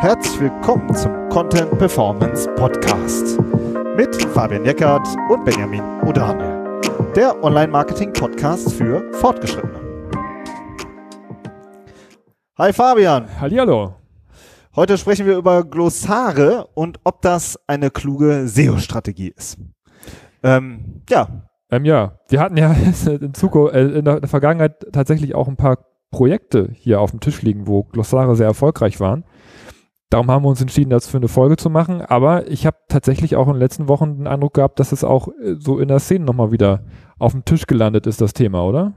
Herzlich willkommen zum Content Performance Podcast mit Fabian Jeckert und Benjamin Odane, der Online-Marketing-Podcast für Fortgeschrittene. Hi Fabian. Hallihallo. Heute sprechen wir über Glossare und ob das eine kluge SEO-Strategie ist. Ähm, ja. Ähm, ja, wir hatten ja in, Zukunft, äh, in der Vergangenheit tatsächlich auch ein paar Projekte hier auf dem Tisch liegen, wo Glossare sehr erfolgreich waren. Darum haben wir uns entschieden, das für eine Folge zu machen. Aber ich habe tatsächlich auch in den letzten Wochen den Eindruck gehabt, dass es auch äh, so in der Szene nochmal wieder auf dem Tisch gelandet ist, das Thema, oder?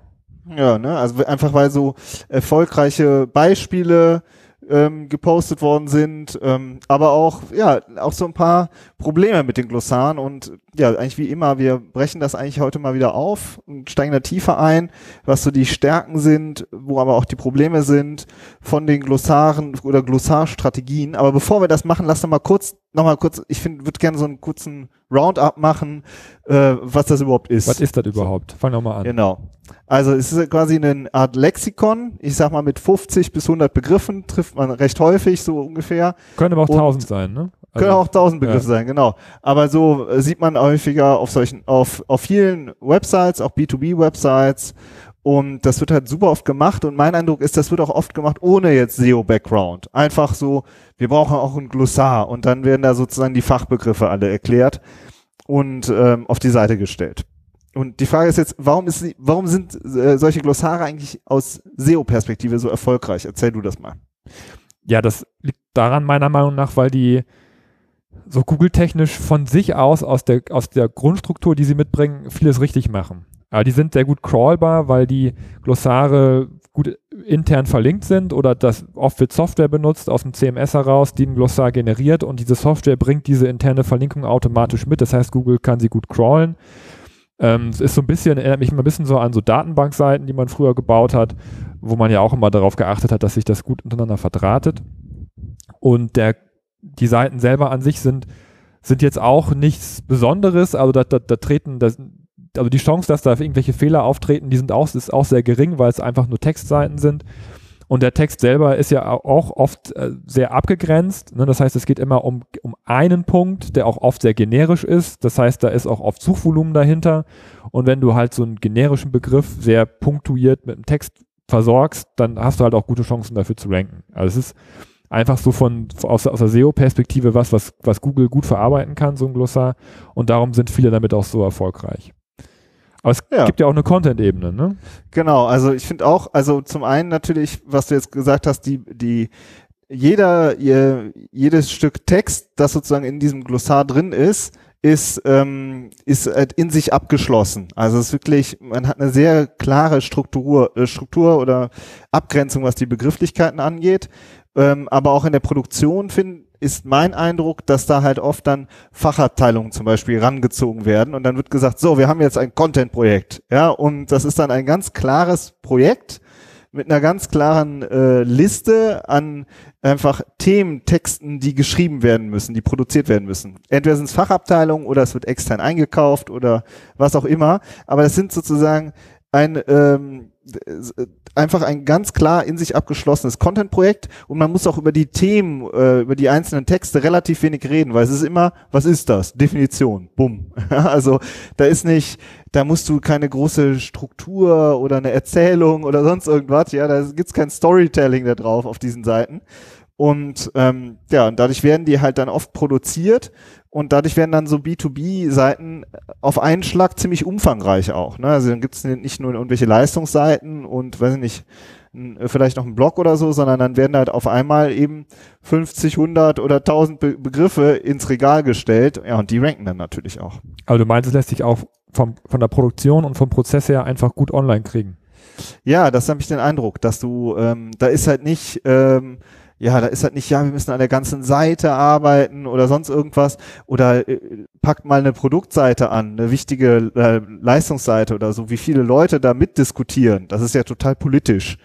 Ja, ne? Also einfach weil so erfolgreiche Beispiele ähm, gepostet worden sind, ähm, aber auch ja auch so ein paar Probleme mit den Glossaren und ja eigentlich wie immer wir brechen das eigentlich heute mal wieder auf und steigen da tiefer ein, was so die Stärken sind, wo aber auch die Probleme sind von den Glossaren oder Glossarstrategien. Aber bevor wir das machen, lass doch mal kurz noch mal kurz, ich finde, würde gerne so einen kurzen Roundup machen, äh, was das überhaupt ist. Was ist das überhaupt? Fang doch mal an. Genau. Also es ist quasi eine Art Lexikon, ich sag mal mit 50 bis 100 Begriffen trifft man recht häufig, so ungefähr. Können aber auch 1000 sein, ne? Also, können auch 1000 Begriffe ja. sein, genau. Aber so äh, sieht man häufiger auf solchen, auf, auf vielen Websites, auch B2B-Websites und das wird halt super oft gemacht und mein Eindruck ist, das wird auch oft gemacht ohne jetzt SEO-Background. Einfach so, wir brauchen auch ein Glossar und dann werden da sozusagen die Fachbegriffe alle erklärt und ähm, auf die Seite gestellt. Und die Frage ist jetzt, warum, ist, warum sind äh, solche Glossare eigentlich aus SEO-Perspektive so erfolgreich? Erzähl du das mal. Ja, das liegt daran meiner Meinung nach, weil die so Google-technisch von sich aus, aus der, aus der Grundstruktur, die sie mitbringen, vieles richtig machen. Aber die sind sehr gut crawlbar, weil die Glossare gut intern verlinkt sind oder das oft wird Software benutzt aus dem CMS heraus, die ein Glossar generiert und diese Software bringt diese interne Verlinkung automatisch mit. Das heißt, Google kann sie gut crawlen. Ähm, es ist so ein bisschen, erinnert mich immer ein bisschen so an so Datenbankseiten, die man früher gebaut hat, wo man ja auch immer darauf geachtet hat, dass sich das gut untereinander verdrahtet. Und der, die Seiten selber an sich sind, sind jetzt auch nichts Besonderes. Also da, da, da treten, da, also die Chance, dass da irgendwelche Fehler auftreten, die sind auch, ist auch sehr gering, weil es einfach nur Textseiten sind. Und der Text selber ist ja auch oft äh, sehr abgegrenzt. Ne? Das heißt, es geht immer um, um einen Punkt, der auch oft sehr generisch ist. Das heißt, da ist auch oft Suchvolumen dahinter. Und wenn du halt so einen generischen Begriff sehr punktuiert mit dem Text versorgst, dann hast du halt auch gute Chancen dafür zu ranken. Also es ist einfach so von aus, aus der SEO-Perspektive was, was, was Google gut verarbeiten kann, so ein Glossar. Und darum sind viele damit auch so erfolgreich. Aber es ja. gibt ja auch eine Content-Ebene, ne? Genau, also ich finde auch, also zum einen natürlich, was du jetzt gesagt hast, die, die, jeder, ihr, jedes Stück Text, das sozusagen in diesem Glossar drin ist, ist, ähm, ist halt in sich abgeschlossen. Also es ist wirklich, man hat eine sehr klare Struktur, äh, Struktur oder Abgrenzung, was die Begrifflichkeiten angeht. Ähm, aber auch in der Produktion finde ist mein Eindruck, dass da halt oft dann Fachabteilungen zum Beispiel rangezogen werden und dann wird gesagt, so, wir haben jetzt ein Content-Projekt, ja, und das ist dann ein ganz klares Projekt mit einer ganz klaren äh, Liste an einfach Themen, Texten, die geschrieben werden müssen, die produziert werden müssen. Entweder sind es Fachabteilungen oder es wird extern eingekauft oder was auch immer, aber das sind sozusagen ein ähm, einfach ein ganz klar in sich abgeschlossenes Content-Projekt und man muss auch über die Themen, äh, über die einzelnen Texte relativ wenig reden, weil es ist immer, was ist das? Definition, bumm. also da ist nicht, da musst du keine große Struktur oder eine Erzählung oder sonst irgendwas, ja, da gibt's kein Storytelling da drauf auf diesen Seiten. Und ähm, ja, und dadurch werden die halt dann oft produziert und dadurch werden dann so B2B-Seiten auf einen Schlag ziemlich umfangreich auch. Ne? Also dann gibt es nicht nur irgendwelche Leistungsseiten und weiß ich nicht, vielleicht noch einen Blog oder so, sondern dann werden halt auf einmal eben 50, 100 oder 1000 Be Begriffe ins Regal gestellt. Ja, und die ranken dann natürlich auch. Aber du meinst, es lässt sich auch vom, von der Produktion und vom Prozess her einfach gut online kriegen? Ja, das habe ich den Eindruck, dass du, ähm, da ist halt nicht, ähm, ja, da ist halt nicht, ja, wir müssen an der ganzen Seite arbeiten oder sonst irgendwas oder äh, packt mal eine Produktseite an, eine wichtige äh, Leistungsseite oder so, wie viele Leute da mitdiskutieren. Das ist ja total politisch.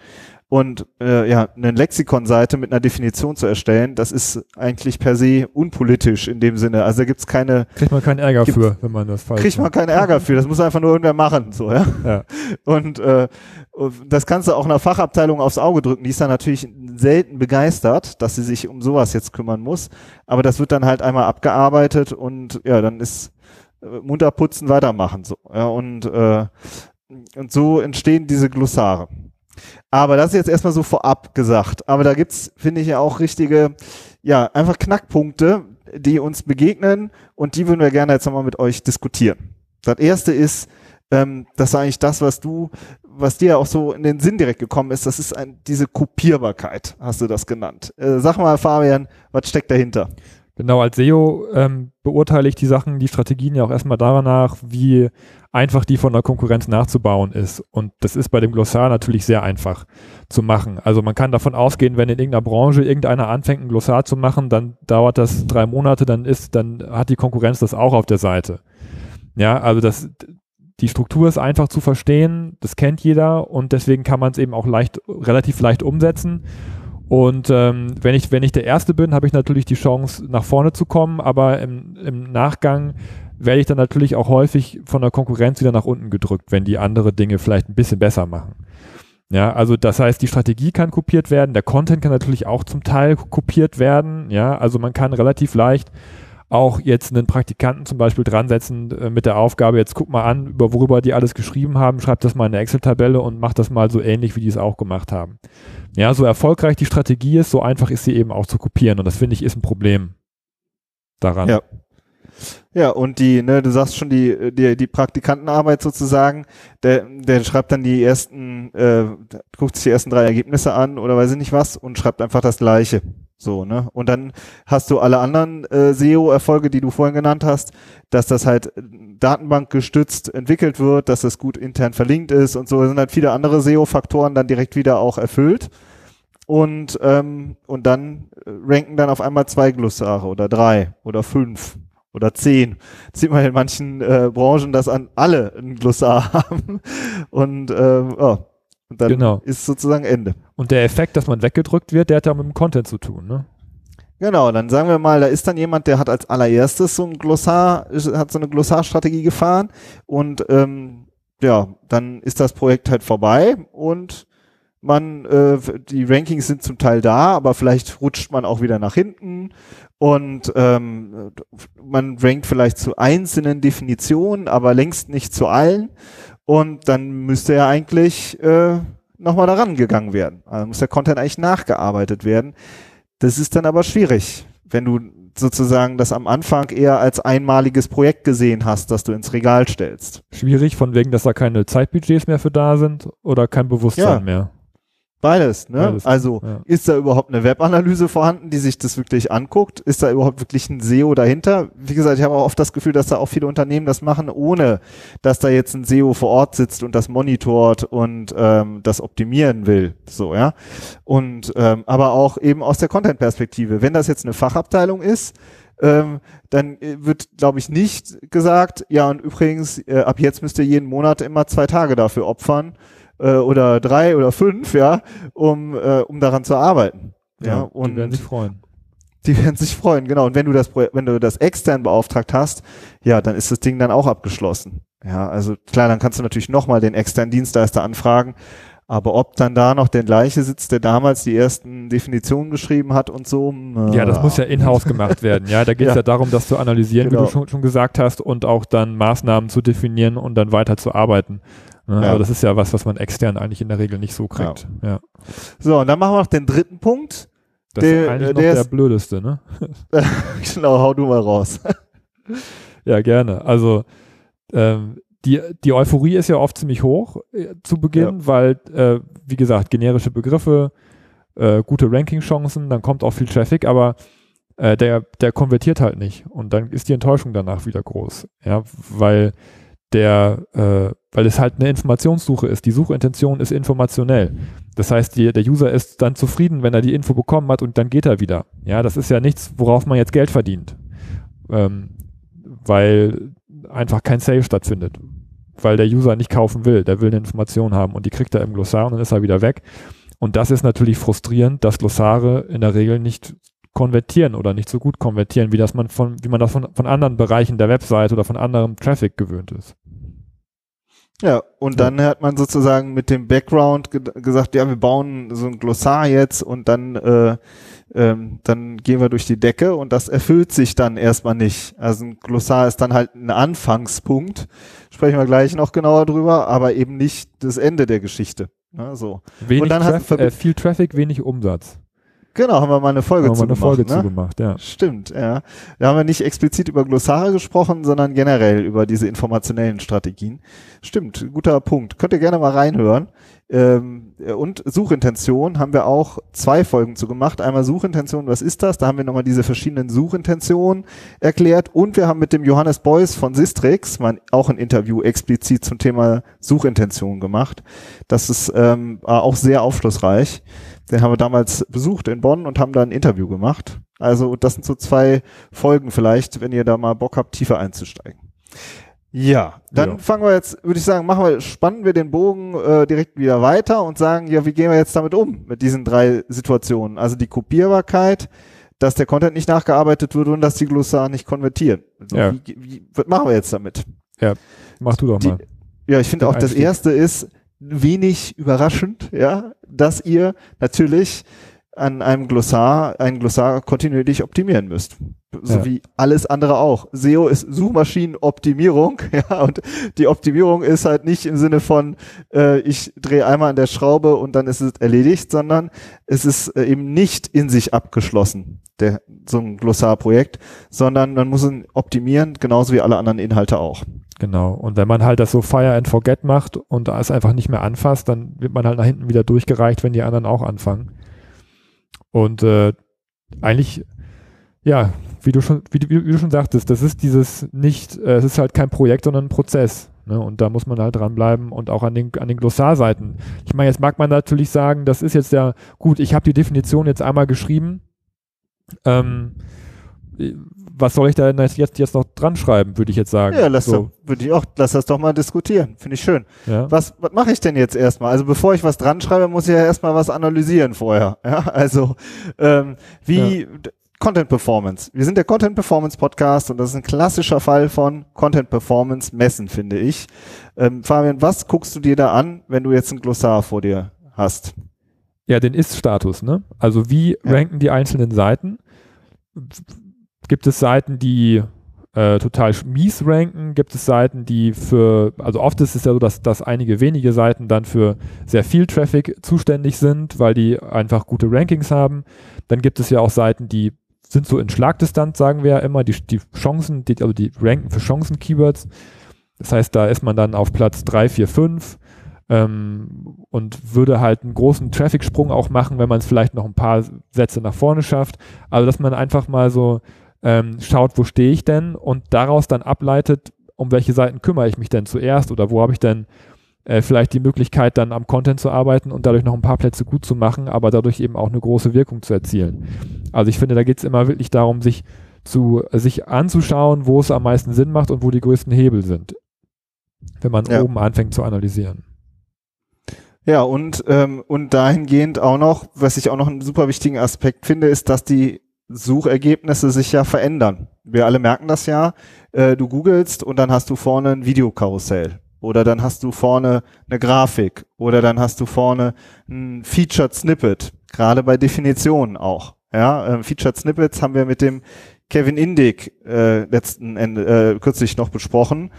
Und äh, ja, eine Lexikonseite mit einer Definition zu erstellen, das ist eigentlich per se unpolitisch in dem Sinne. Also da gibt's keine. Kriegt man keinen Ärger für, wenn man das falsch Kriegt man keinen Ärger für. Das muss einfach nur irgendwer machen. So, ja. Ja. Und äh, das kannst du auch einer Fachabteilung aufs Auge drücken. Die ist dann natürlich selten begeistert, dass sie sich um sowas jetzt kümmern muss. Aber das wird dann halt einmal abgearbeitet und ja, dann ist äh, munter putzen, weitermachen. So. Ja, und, äh, und so entstehen diese Glossare. Aber das ist jetzt erstmal so vorab gesagt. Aber da gibt's, finde ich ja auch richtige, ja, einfach Knackpunkte, die uns begegnen und die würden wir gerne jetzt nochmal mit euch diskutieren. Das erste ist, ähm, das ist eigentlich das, was du, was dir auch so in den Sinn direkt gekommen ist, das ist ein, diese Kopierbarkeit, hast du das genannt. Äh, sag mal, Fabian, was steckt dahinter? Genau, als SEO ähm, beurteile ich die Sachen, die Strategien ja auch erstmal danach, wie einfach die von der Konkurrenz nachzubauen ist. Und das ist bei dem Glossar natürlich sehr einfach zu machen. Also man kann davon ausgehen, wenn in irgendeiner Branche irgendeiner anfängt, ein Glossar zu machen, dann dauert das drei Monate, dann ist, dann hat die Konkurrenz das auch auf der Seite. Ja, also das, die Struktur ist einfach zu verstehen, das kennt jeder und deswegen kann man es eben auch leicht, relativ leicht umsetzen. Und ähm, wenn, ich, wenn ich der Erste bin, habe ich natürlich die Chance, nach vorne zu kommen, aber im, im Nachgang werde ich dann natürlich auch häufig von der Konkurrenz wieder nach unten gedrückt, wenn die andere Dinge vielleicht ein bisschen besser machen. Ja, also das heißt, die Strategie kann kopiert werden, der Content kann natürlich auch zum Teil kopiert werden. Ja, also man kann relativ leicht auch jetzt einen Praktikanten zum Beispiel dran setzen äh, mit der Aufgabe, jetzt guck mal an, über worüber die alles geschrieben haben, schreib das mal in eine Excel-Tabelle und mach das mal so ähnlich, wie die es auch gemacht haben. Ja, so erfolgreich die Strategie ist, so einfach ist sie eben auch zu kopieren und das finde ich ist ein Problem daran. Ja. Ja, und die, ne, du sagst schon, die, die, die Praktikantenarbeit sozusagen, der, der schreibt dann die ersten, äh, guckt sich die ersten drei Ergebnisse an oder weiß ich nicht was und schreibt einfach das Gleiche. So, ne? Und dann hast du alle anderen äh, SEO-Erfolge, die du vorhin genannt hast, dass das halt datenbankgestützt entwickelt wird, dass es gut intern verlinkt ist und so da sind halt viele andere SEO-Faktoren dann direkt wieder auch erfüllt. Und, ähm, und dann ranken dann auf einmal zwei Glossare oder drei oder fünf oder zehn. Sieht man in manchen äh, Branchen, dass an alle ein Glossar haben. Und ähm, oh, und dann Genau. ist sozusagen Ende. Und der Effekt, dass man weggedrückt wird, der hat ja mit dem Content zu tun, ne? Genau, dann sagen wir mal, da ist dann jemand, der hat als allererstes so ein Glossar, hat so eine Glossarstrategie gefahren und ähm, ja, dann ist das Projekt halt vorbei und man, äh, die Rankings sind zum Teil da, aber vielleicht rutscht man auch wieder nach hinten und ähm, man rankt vielleicht zu einzelnen Definitionen, aber längst nicht zu allen und dann müsste ja eigentlich äh, nochmal daran gegangen werden. Also muss der Content eigentlich nachgearbeitet werden. Das ist dann aber schwierig, wenn du sozusagen das am Anfang eher als einmaliges Projekt gesehen hast, das du ins Regal stellst. Schwierig, von wegen, dass da keine Zeitbudgets mehr für da sind oder kein Bewusstsein Ja. mehr. Beides, ne? Beides, also ja. ist da überhaupt eine Webanalyse vorhanden, die sich das wirklich anguckt? Ist da überhaupt wirklich ein SEO dahinter? Wie gesagt, ich habe auch oft das Gefühl, dass da auch viele Unternehmen das machen, ohne dass da jetzt ein SEO vor Ort sitzt und das monitort und ähm, das optimieren will. So, ja. Und ähm, aber auch eben aus der Content-Perspektive. Wenn das jetzt eine Fachabteilung ist, ähm, dann äh, wird, glaube ich, nicht gesagt, ja, und übrigens, äh, ab jetzt müsst ihr jeden Monat immer zwei Tage dafür opfern äh, oder drei oder fünf, ja, um, äh, um daran zu arbeiten. Ja, die und werden sich freuen. die werden sich freuen, genau. Und wenn du das, wenn du das extern beauftragt hast, ja, dann ist das Ding dann auch abgeschlossen. Ja, also klar, dann kannst du natürlich nochmal den externen Dienstleister anfragen. Aber ob dann da noch der gleiche sitzt, der damals die ersten Definitionen geschrieben hat und so. Ja, das muss ja in-house gemacht werden. Ja, da geht es Ja. ja. darum, das zu analysieren, wie Genau. du schon, schon gesagt hast, und auch dann Maßnahmen zu definieren und dann weiter zu arbeiten. Ne? Ja. Aber das ist ja was, was man extern eigentlich in der Regel nicht so kriegt. Ja. So, und dann machen wir noch den dritten Punkt. Das Der- ist eigentlich äh, noch der der blödeste, ne? genau, hau du mal raus. Ja, gerne. Also ähm, die, die Euphorie ist ja oft ziemlich hoch äh, zu Beginn, weil, äh, wie gesagt, generische Begriffe, äh, gute Ranking-Chancen, dann kommt auch viel Traffic, aber äh, der, der konvertiert halt nicht. Und dann ist die Enttäuschung danach wieder groß. Ja, weil der, äh, weil es halt eine Informationssuche ist. Die Suchintention ist informationell. Das heißt, die, der User ist dann zufrieden, wenn er die Info bekommen hat und dann geht er wieder. Ja, das ist ja nichts, worauf man jetzt Geld verdient. Ähm, weil einfach kein Sale stattfindet. Weil der User nicht kaufen will, der will eine Information haben und die kriegt er im Glossar und dann ist er wieder weg. Und das ist natürlich frustrierend, dass Glossare in der Regel nicht konvertieren oder nicht so gut konvertieren, wie das man von, wie man das von, von anderen Bereichen der Webseite oder von anderem Traffic gewöhnt ist. Ja, und dann hat man sozusagen mit dem Background ge gesagt, ja, wir bauen so ein Glossar jetzt und dann, äh, ähm, dann gehen wir durch die Decke und das erfüllt sich dann erstmal nicht. Also ein Glossar ist dann halt ein Anfangspunkt, sprechen wir gleich noch genauer drüber, aber eben nicht das Ende der Geschichte. Ne, so. Wenig und dann Traf hat äh, viel Traffic, wenig Umsatz. Genau, haben wir mal eine Folge Haben wir zu eine gemacht. Folge ne? zu gemacht, ja. Stimmt, ja. Da haben wir nicht explizit über Glossare gesprochen, sondern generell über diese informationellen Strategien. Stimmt, guter Punkt. Könnt ihr gerne mal reinhören. Ähm, und Suchintention haben wir auch zwei Folgen zu gemacht. Einmal Suchintention, was ist das? Da haben wir nochmal diese verschiedenen Suchintentionen erklärt. Und wir haben mit dem Johannes Beuys von Sistrix mal auch ein Interview explizit zum Thema Suchintention gemacht. Das ist ähm, auch sehr aufschlussreich. Den haben wir damals besucht in Bonn und haben da ein Interview gemacht. Also das sind so zwei Folgen vielleicht, wenn ihr da mal Bock habt, tiefer einzusteigen. Ja, dann Ja. fangen wir jetzt, würde ich sagen, machen wir, spannen wir den Bogen äh, direkt wieder weiter und sagen, ja, wie gehen wir jetzt damit um, mit diesen drei Situationen? Also die Kopierbarkeit, dass der Content nicht nachgearbeitet wird und dass die Glossare nicht konvertieren. Also Ja. wie, wie, was machen wir jetzt damit? Mach du doch Die- mal. Ja, ich finde auch das Einstieg. erste ist wenig überraschend, ja, dass ihr natürlich an einem Glossar, ein Glossar kontinuierlich optimieren müsst. So Ja. wie alles andere auch. SEO ist Suchmaschinenoptimierung, ja, und die Optimierung ist halt nicht im Sinne von, äh, ich drehe einmal an der Schraube und dann ist es erledigt, sondern es ist äh, eben nicht in sich abgeschlossen, der, so ein Glossarprojekt, sondern man muss ihn optimieren, genauso wie alle anderen Inhalte auch. Genau. Und wenn man halt das so Fire and Forget macht und es einfach nicht mehr anfasst, dann wird man halt nach hinten wieder durchgereicht, wenn die anderen auch anfangen. Und äh, eigentlich, ja, wie du schon, wie, du- wie du schon sagtest, das ist dieses nicht, äh, es ist halt kein Projekt, sondern ein Prozess. Ne? Und da muss man halt dranbleiben und auch an den, an den Glossarseiten. Ich meine, jetzt mag man natürlich sagen, das ist jetzt ja gut, ich habe die Definition jetzt einmal geschrieben. Ähm, was soll ich da denn jetzt, jetzt, noch dran schreiben, würde ich jetzt sagen. Ja, lass, so, doch, würde ich auch, lass das doch mal diskutieren. Finde ich schön. ja. Was, was mache ich denn jetzt erstmal? Also bevor ich was dran schreibe, muss ich ja erstmal was analysieren vorher. Ja, also ähm, wie d- Content Performance. Wir sind der Content Performance Podcast und das ist ein klassischer Fall von Content Performance messen, finde ich. Ähm, Fabian, was guckst du dir da an, wenn du jetzt ein Glossar vor dir hast? Ja, den Ist-Status, ne? Also wie Ja. ranken die einzelnen Seiten? Gibt es Seiten, die äh, total mies ranken? Gibt es Seiten, die für, also oft ist es ja so, dass, dass einige wenige Seiten dann für sehr viel Traffic zuständig sind, weil die einfach gute Rankings haben. Dann gibt es ja auch Seiten, die sind so in Schlagdistanz, sagen wir ja immer, die, die Chancen, die, also die ranken für Chancen-Keywords. Das heißt, da ist man dann auf Platz 3, 4, 5 ähm, und würde halt einen großen Traffic-Sprung auch machen, wenn man es vielleicht noch ein paar Sätze nach vorne schafft. Also, dass man einfach mal so ähm, schaut, wo stehe ich denn und daraus dann ableitet, um welche Seiten kümmere ich mich denn zuerst oder wo habe ich denn äh, vielleicht die Möglichkeit, dann am Content zu arbeiten und dadurch noch ein paar Plätze gut zu machen, aber dadurch eben auch eine große Wirkung zu erzielen. Also ich finde, da geht es immer wirklich darum, sich zu sich anzuschauen, wo es am meisten Sinn macht und wo die größten Hebel sind, wenn man Ja. oben anfängt zu analysieren. Ja, und, ähm, und dahingehend auch noch, was ich auch noch einen super wichtigen Aspekt finde, ist, dass die Suchergebnisse sich ja verändern. Wir alle merken das ja. Äh, du googelst und dann hast du vorne ein Videokarussell. Oder dann hast du vorne eine Grafik. Oder dann hast du vorne ein Featured Snippet. Gerade bei Definitionen auch. Ja, ähm, Featured Snippets haben wir mit dem Kevin Indig äh, letzten Ende, äh, kürzlich noch besprochen.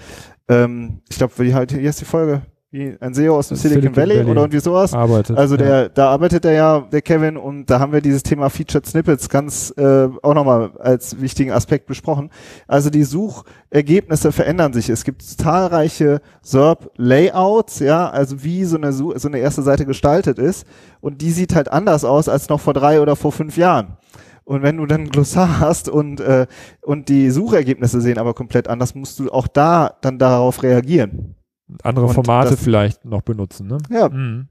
Ähm, ich glaube, wie halt, hier ist die Folge. Wie ein SEO aus dem Silicon, Silicon Valley, Valley. oder irgendwie sowas. Arbeitet. Also ja. der, da arbeitet er ja, der Kevin, und da haben wir dieses Thema Featured Snippets ganz äh, auch nochmal als wichtigen Aspekt besprochen. Also die Suchergebnisse verändern sich. Es gibt zahlreiche SERP-Layouts, ja, also wie so eine, so eine erste Seite gestaltet ist. Und die sieht halt anders aus als noch vor drei oder vor fünf Jahren. Und wenn du dann ein Glossar hast und, äh, und die Suchergebnisse sehen aber komplett anders, musst du auch da dann darauf reagieren. Andere und Formate das- vielleicht noch benutzen, ne? Ja, Mhm.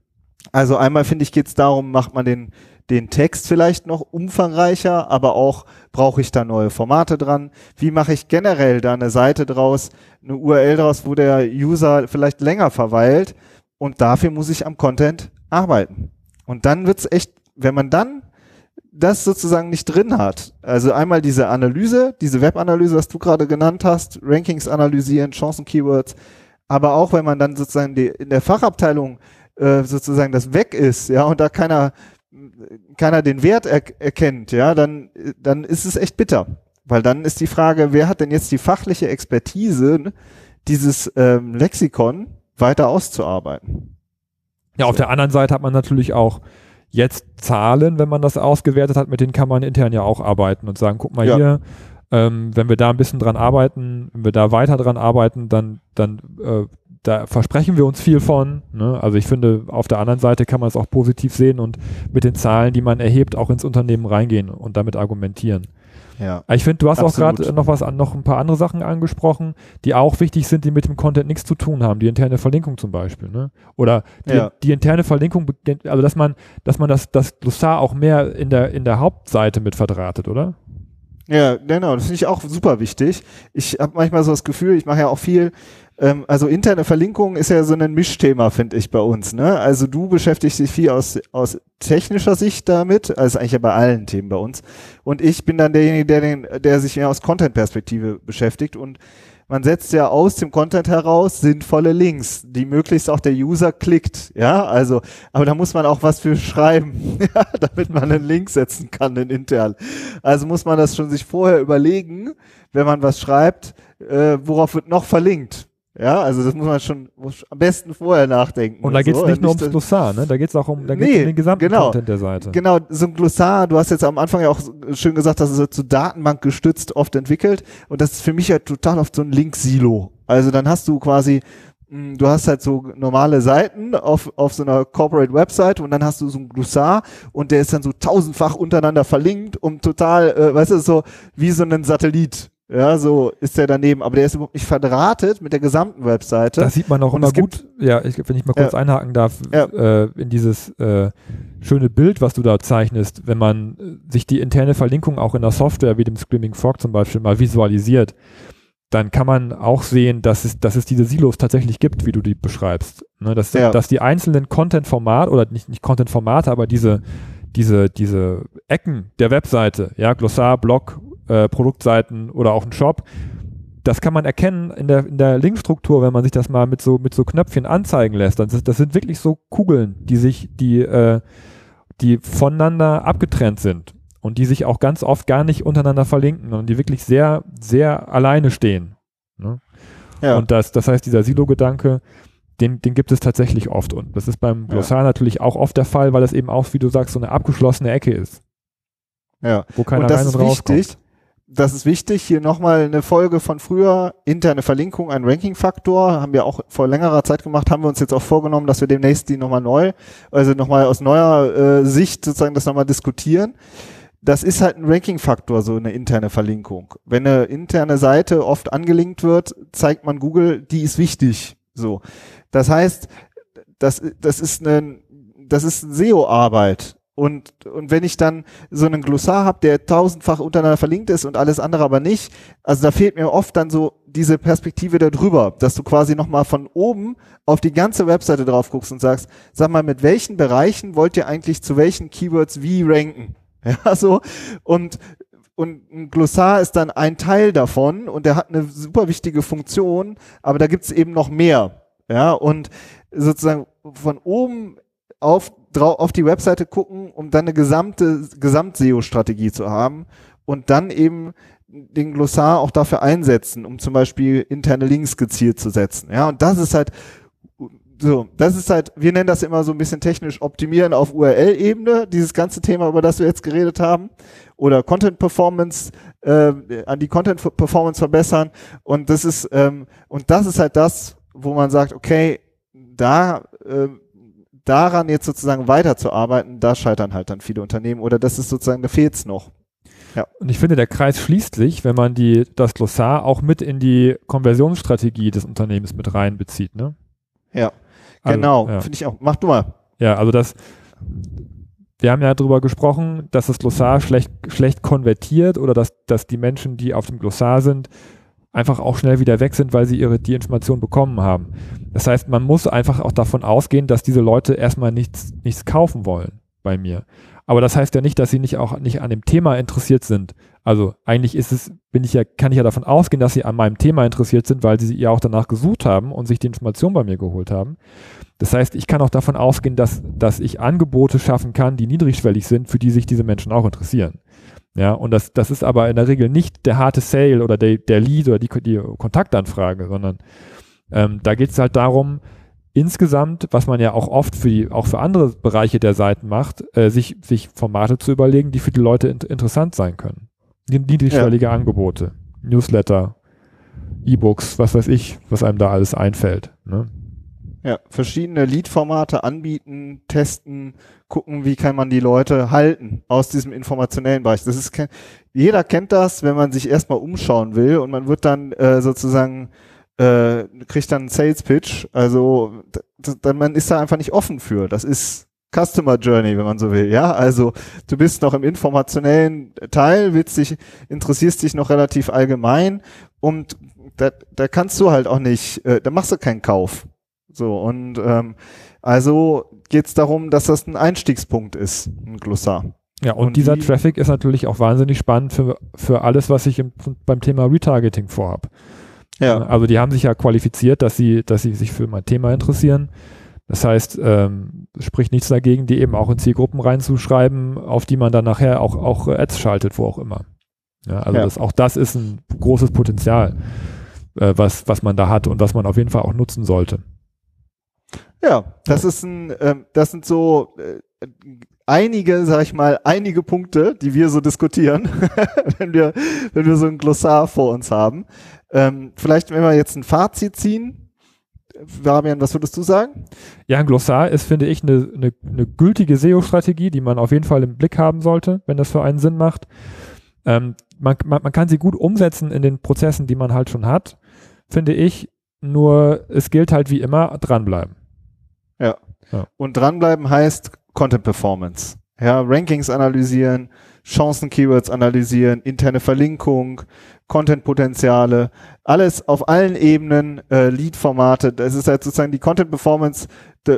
Also einmal finde ich geht es darum, macht man den, den Text vielleicht noch umfangreicher, aber auch brauche ich da neue Formate dran? Wie mache ich generell da eine Seite draus, eine URL draus, wo der User vielleicht länger verweilt? Und dafür muss ich am Content arbeiten. Und dann wird's echt, wenn man dann das sozusagen nicht drin hat, also einmal diese Analyse, diese Webanalyse, was du gerade genannt hast, Rankings analysieren, Chancen-Keywords, aber auch wenn man dann sozusagen die, in der Fachabteilung äh, sozusagen das weg ist, ja, und da keiner keiner den Wert er erkennt, ja, dann dann ist es echt bitter, weil dann ist die Frage, wer hat denn jetzt die fachliche Expertise, dieses ähm, Lexikon weiter auszuarbeiten? Ja, auf der anderen Seite hat man natürlich auch jetzt Zahlen, wenn man das ausgewertet hat, mit denen kann man intern ja auch arbeiten und sagen, guck mal ja. hier, ähm, wenn wir da ein bisschen dran arbeiten, wenn wir da weiter dran arbeiten, dann, dann äh, da versprechen wir uns viel von. Ne? Also ich finde, auf der anderen Seite kann man es auch positiv sehen und mit den Zahlen, die man erhebt, auch ins Unternehmen reingehen und damit argumentieren. Ja. Ich finde, du hast Absolut. auch gerade noch was an, noch ein paar andere Sachen angesprochen, die auch wichtig sind, die mit dem Content nichts zu tun haben. Die interne Verlinkung zum Beispiel, ne? Oder die, ja. die interne Verlinkung, also dass man, dass man das, das Glossar auch mehr in der, in der Hauptseite mit verdrahtet, oder? Ja, genau, das finde ich auch super wichtig. Ich habe manchmal so das Gefühl, ich mache ja auch viel ähm, also interne Verlinkung ist ja so ein Mischthema, finde ich, bei uns. Ne? Also du beschäftigst dich viel aus, aus technischer Sicht damit, also eigentlich ja bei allen Themen bei uns. Und ich bin dann derjenige, der, den, der sich mehr aus Content-Perspektive beschäftigt. Und man setzt ja aus dem Content heraus sinnvolle Links, die möglichst auch der User klickt. Ja, also, aber da muss man auch was für schreiben, ja, damit man einen Link setzen kann, den intern. Also muss man das schon sich vorher überlegen, wenn man was schreibt, äh, worauf wird noch verlinkt. Ja, also das muss man schon muss am besten vorher nachdenken. Und da geht es so. nicht nur ums Glossar, ne? Da geht es auch um, da geht's nee, um den gesamten genau, Content der Seite. Genau, so ein Glossar, du hast jetzt am Anfang ja auch schön gesagt, dass es zu Datenbank gestützt oft entwickelt. Und das ist für mich ja total oft so ein Link-Silo. Also dann hast du quasi, hm, du hast halt so normale Seiten auf, auf so einer Corporate Website und dann hast du so ein Glossar und der ist dann so tausendfach untereinander verlinkt, um total, äh, weißt du, so wie so ein Satellit. Ja, so ist der daneben, aber der ist überhaupt nicht verdrahtet mit der gesamten Webseite. Das sieht man auch und immer gut. Ja, ich, wenn ich mal kurz ja. einhaken darf, ja. äh, in dieses äh, schöne Bild, was du da zeichnest, wenn man äh, sich die interne Verlinkung auch in der Software wie dem Screaming Frog zum Beispiel mal visualisiert, dann kann man auch sehen, dass es, dass es diese Silos tatsächlich gibt, wie du die beschreibst. Ne, dass, ja. dass die einzelnen Content-Formate oder nicht, nicht Content-Formate, aber diese diese, diese Ecken der Webseite, ja, Glossar, Blog, äh, Produktseiten oder auch ein Shop, das kann man erkennen in der, in der Linkstruktur, wenn man sich das mal mit so, mit so Knöpfchen anzeigen lässt. Das, das sind wirklich so Kugeln, die sich, die, äh, die voneinander abgetrennt sind und die sich auch ganz oft gar nicht untereinander verlinken und die wirklich sehr, sehr alleine stehen. Ne? Ja. Und das, das heißt, dieser Silo-Gedanke, den, den gibt es tatsächlich oft. Und das ist beim Glossar ja. natürlich auch oft der Fall, weil es eben auch, wie du sagst, so eine abgeschlossene Ecke ist. Ja. Wo keiner und das rein ist und wichtig. Das ist wichtig. Hier nochmal eine Folge von früher. Interne Verlinkung, ein Ranking-Faktor. Haben wir auch vor längerer Zeit gemacht. Haben wir uns jetzt auch vorgenommen, dass wir demnächst die nochmal neu, also nochmal aus neuer äh, Sicht sozusagen das nochmal diskutieren das ist halt ein Ranking-Faktor, so eine interne Verlinkung. Wenn eine interne Seite oft angelinkt wird, zeigt man Google, die ist wichtig. So. Das heißt, das, das ist eine, das ist SEO-Arbeit. Und, und wenn ich dann so einen Glossar habe, der tausendfach untereinander verlinkt ist und alles andere aber nicht, also da fehlt mir oft dann so diese Perspektive da drüber, dass du quasi nochmal von oben auf die ganze Webseite drauf guckst und sagst, sag mal, mit welchen Bereichen wollt ihr eigentlich zu welchen Keywords wie ranken? Ja, so. Und, und ein Glossar ist dann ein Teil davon und der hat eine super wichtige Funktion, aber da gibt's eben noch mehr. Ja, und sozusagen von oben auf, auf die Webseite gucken, um dann eine gesamte Gesamt-SEO-Strategie zu haben und dann eben den Glossar auch dafür einsetzen, um zum Beispiel interne Links gezielt zu setzen. Ja, und das ist halt so, das ist halt, wir nennen das immer so ein bisschen technisch optimieren auf URL-Ebene, dieses ganze Thema, über das wir jetzt geredet haben, oder Content Performance, äh, an die Content Performance verbessern. Und das ist, ähm, und das ist halt das, wo man sagt, okay, da äh, daran jetzt sozusagen weiterzuarbeiten, da scheitern halt dann viele Unternehmen oder das ist sozusagen, da fehlt's noch. Ja. Und ich finde, der Kreis schließt sich, wenn man die, das Glossar auch mit in die Konversionsstrategie des Unternehmens mit reinbezieht, ne? Ja, also, genau, ja. finde ich auch. Mach du mal. Ja, also das, wir haben ja darüber gesprochen, dass das Glossar schlecht, schlecht konvertiert oder dass, dass die Menschen, die auf dem Glossar sind, einfach auch schnell wieder weg sind, weil sie ihre die Information bekommen haben. Das heißt, man muss einfach auch davon ausgehen, dass diese Leute erstmal nichts, nichts kaufen wollen bei mir. Aber das heißt ja nicht, dass sie nicht auch nicht an dem Thema interessiert sind. Also eigentlich ist es, bin ich ja, kann ich ja davon ausgehen, dass sie an meinem Thema interessiert sind, weil sie ja auch danach gesucht haben und sich die Information bei mir geholt haben. Das heißt, ich kann auch davon ausgehen, dass, dass ich Angebote schaffen kann, die niedrigschwellig sind, für die sich diese Menschen auch interessieren. Ja, und das, das ist aber in der Regel nicht der harte Sale oder der, der Lead oder die, die Kontaktanfrage, sondern ähm, da geht es halt darum, insgesamt, was man ja auch oft für die, auch für andere Bereiche der Seiten macht, äh, sich, sich Formate zu überlegen, die für die Leute in, interessant sein können. Niedrigschwellige ja. Angebote, Newsletter, E-Books, was weiß ich, was einem da alles einfällt. Ne? Ja, verschiedene Lead-Formate anbieten, testen, gucken, wie kann man die Leute halten aus diesem informationellen Bereich. Das ist jeder kennt das, wenn man sich erstmal umschauen will und man wird dann äh, sozusagen äh, kriegt dann einen Sales Pitch. Also dann man ist da einfach nicht offen für. Das ist Customer Journey, wenn man so will. Ja, also du bist noch im informationellen Teil, willst dich, interessierst dich noch relativ allgemein und da, da kannst du halt auch nicht, äh, da machst du keinen Kauf. So, und ähm, also geht es darum, dass das ein Einstiegspunkt ist, ein Glossar. Ja, und, und dieser die, Traffic ist natürlich auch wahnsinnig spannend für, für alles, was ich im, beim Thema Retargeting vorhab. Ja. Also die haben sich ja qualifiziert, dass sie, dass sie sich für mein Thema interessieren. Das heißt, ähm, spricht nichts dagegen, die eben auch in Zielgruppen reinzuschreiben, auf die man dann nachher auch, auch Ads schaltet, wo auch immer. Ja, also ja. Das, auch das ist ein großes Potenzial, äh, was, was man da hat und was man auf jeden Fall auch nutzen sollte. Ja, das ist ein, ähm, das sind so äh, einige, sag ich mal, einige Punkte, die wir so diskutieren, wenn wir, wenn wir so ein Glossar vor uns haben. Ähm, vielleicht, wenn wir jetzt ein Fazit ziehen, Fabian, was würdest du sagen? Ja, ein Glossar ist, finde ich, eine, eine, eine gültige SEO-Strategie, die man auf jeden Fall im Blick haben sollte, wenn das für einen Sinn macht. Ähm, man, man, man kann sie gut umsetzen in den Prozessen, die man halt schon hat, finde ich. Nur es gilt halt wie immer dranbleiben. Ja. ja. Und dranbleiben heißt Content Performance. Ja, Rankings analysieren, Chancen-Keywords analysieren, interne Verlinkung, Content-Potenziale, alles auf allen Ebenen, äh, Lead-Formate. Das ist halt sozusagen die Content-Performance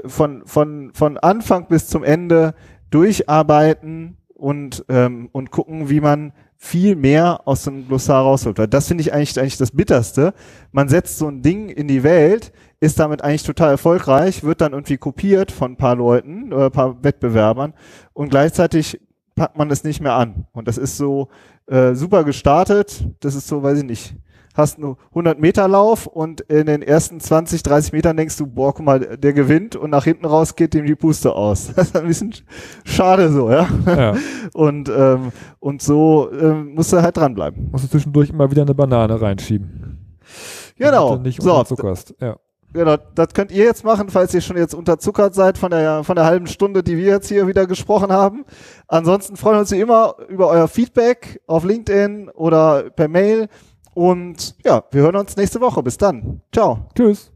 von, von, von Anfang bis zum Ende durcharbeiten und, ähm, und gucken, wie man viel mehr aus einem Glossar rausholt. Das finde ich eigentlich, eigentlich das Bitterste. Man setzt so ein Ding in die Welt, ist damit eigentlich total erfolgreich, wird dann irgendwie kopiert von ein paar Leuten oder ein paar Wettbewerbern und gleichzeitig packt man es nicht mehr an. Und das ist so äh, super gestartet. Das ist so, weiß ich nicht, hast einen 100 Meter Lauf und in den ersten 20, 30 Metern denkst du, boah, guck mal, der gewinnt und nach hinten raus geht dem die Puste aus. Das ist ein bisschen schade so, ja. ja. Und, ähm, und so ähm, musst du halt dranbleiben. Musst du zwischendurch immer wieder eine Banane reinschieben. Genau. Nicht so, zuckerst. Ja. Genau, das könnt ihr jetzt machen, falls ihr schon jetzt unterzuckert seid von der, von der halben Stunde, die wir jetzt hier wieder gesprochen haben. Ansonsten freuen wir uns wie immer über euer Feedback auf LinkedIn oder per Mail. Und ja, wir hören uns nächste Woche. Bis dann. Ciao. Tschüss.